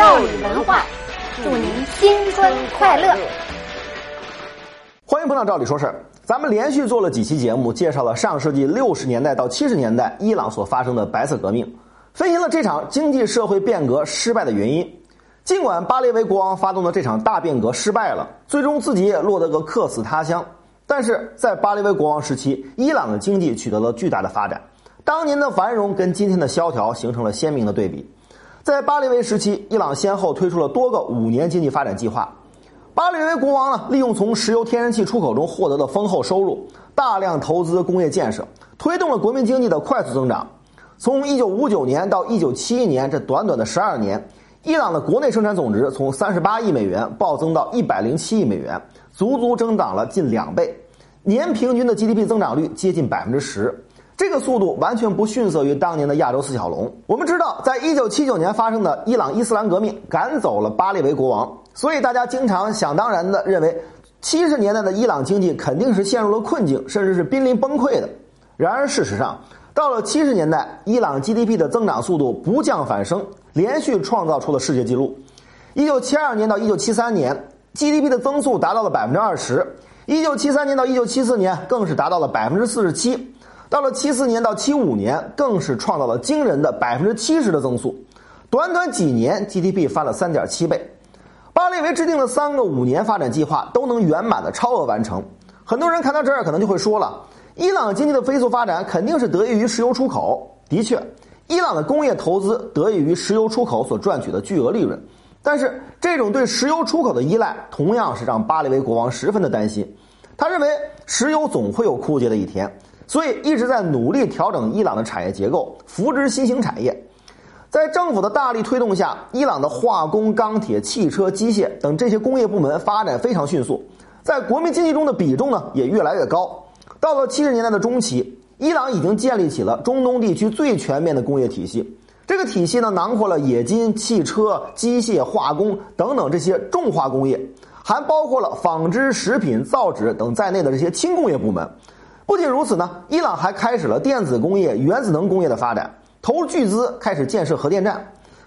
赵李文化，祝您新春快乐！欢迎捧场《照理说事儿》。咱们连续做了几期节目，介绍了上世纪六十年代到七十年代伊朗所发生的白色革命，分析了这场经济社会变革失败的原因。尽管巴列维国王发动的这场大变革失败了，最终自己也落得个客死他乡，但是在巴列维国王时期，伊朗的经济取得了巨大的发展。当年的繁荣跟今天的萧条形成了鲜明的对比。在巴列维时期，伊朗先后推出了多个五年经济发展计划。巴列维国王呢，利用从石油、天然气出口中获得的丰厚收入，大量投资工业建设，推动了国民经济的快速增长。从1959年到1971年这短短的十二年，伊朗的国内生产总值从38亿美元暴增到107亿美元，足足增长了近两倍，年平均的 GDP 增长率接近百分之十。这个速度完全不逊色于当年的亚洲四小龙。我们知道，在一九七九年发生的伊朗伊斯兰革命赶走了巴列维国王，所以大家经常想当然的认为，七十年代的伊朗经济肯定是陷入了困境，甚至是濒临崩溃的。然而事实上，到了七十年代，伊朗 GDP 的增长速度不降反升，连续创造出了世界纪录。一九七二年到一九七三年，GDP 的增速达到了百分之二十；一九七三年到一九七四年，更是达到了百分之四十七。到了七四年到七五年，更是创造了惊人的百分之七十的增速，短短几年 GDP 翻了三点七倍。巴列维制定的三个五年发展计划都能圆满的超额完成。很多人看到这儿可能就会说了，伊朗经济的飞速发展肯定是得益于石油出口。的确，伊朗的工业投资得益于石油出口所赚取的巨额利润。但是，这种对石油出口的依赖，同样是让巴列维国王十分的担心。他认为，石油总会有枯竭的一天。所以一直在努力调整伊朗的产业结构，扶植新兴产业。在政府的大力推动下，伊朗的化工、钢铁、汽车、机械等这些工业部门发展非常迅速，在国民经济中的比重呢也越来越高。到了七十年代的中期，伊朗已经建立起了中东地区最全面的工业体系。这个体系呢囊括了冶金、汽车、机械、化工等等这些重化工业，还包括了纺织、食品、造纸等在内的这些轻工业部门。不仅如此呢，伊朗还开始了电子工业、原子能工业的发展，投入巨资开始建设核电站。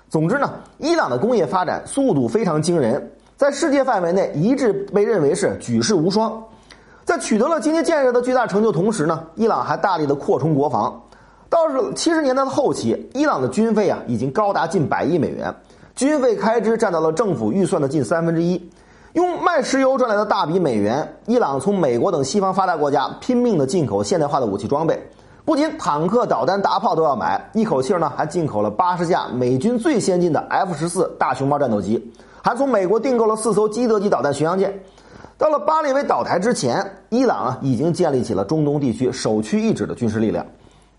总之呢，伊朗的工业发展速度非常惊人，在世界范围内一致被认为是举世无双。在取得了经济建设的巨大成就同时呢，伊朗还大力的扩充国防。到是七十年代的后期，伊朗的军费啊已经高达近百亿美元，军费开支占到了政府预算的近三分之一。用卖石油赚来的大笔美元，伊朗从美国等西方发达国家拼命的进口现代化的武器装备，不仅坦克、导弹、大炮都要买，一口气呢还进口了八十架美军最先进的 F 十四大熊猫战斗机，还从美国订购了四艘基德级导弹巡洋舰。到了巴列维倒台之前，伊朗啊已经建立起了中东地区首屈一指的军事力量。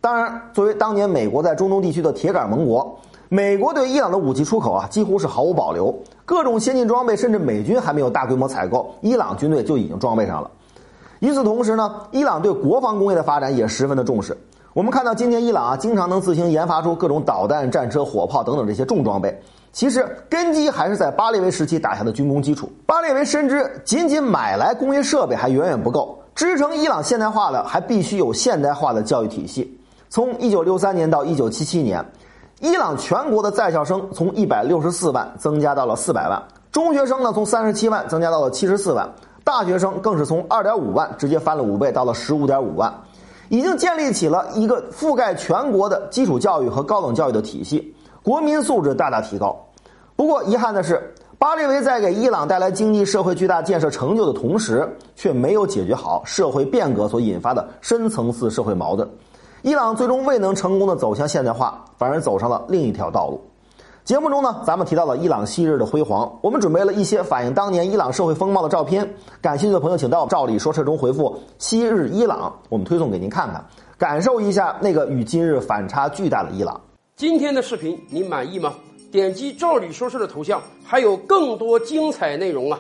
当然，作为当年美国在中东地区的铁杆盟国。美国对伊朗的武器出口啊，几乎是毫无保留，各种先进装备，甚至美军还没有大规模采购，伊朗军队就已经装备上了。与此同时呢，伊朗对国防工业的发展也十分的重视。我们看到今天伊朗啊，经常能自行研发出各种导弹、战车、火炮等等这些重装备，其实根基还是在巴列维时期打下的军工基础。巴列维深知，仅仅买来工业设备还远远不够，支撑伊朗现代化的还必须有现代化的教育体系。从一九六三年到一九七七年。伊朗全国的在校生从一百六十四万增加到了四百万，中学生呢从三十七万增加到了七十四万，大学生更是从二点五万直接翻了五倍到了十五点五万，已经建立起了一个覆盖全国的基础教育和高等教育的体系，国民素质大大提高。不过遗憾的是，巴列维在给伊朗带来经济社会巨大建设成就的同时，却没有解决好社会变革所引发的深层次社会矛盾。伊朗最终未能成功的走向现代化，反而走上了另一条道路。节目中呢，咱们提到了伊朗昔日的辉煌，我们准备了一些反映当年伊朗社会风貌的照片。感兴趣的朋友，请到“照理说事”中回复“昔日伊朗”，我们推送给您看看，感受一下那个与今日反差巨大的伊朗。今天的视频你满意吗？点击“照理说事”的头像，还有更多精彩内容啊！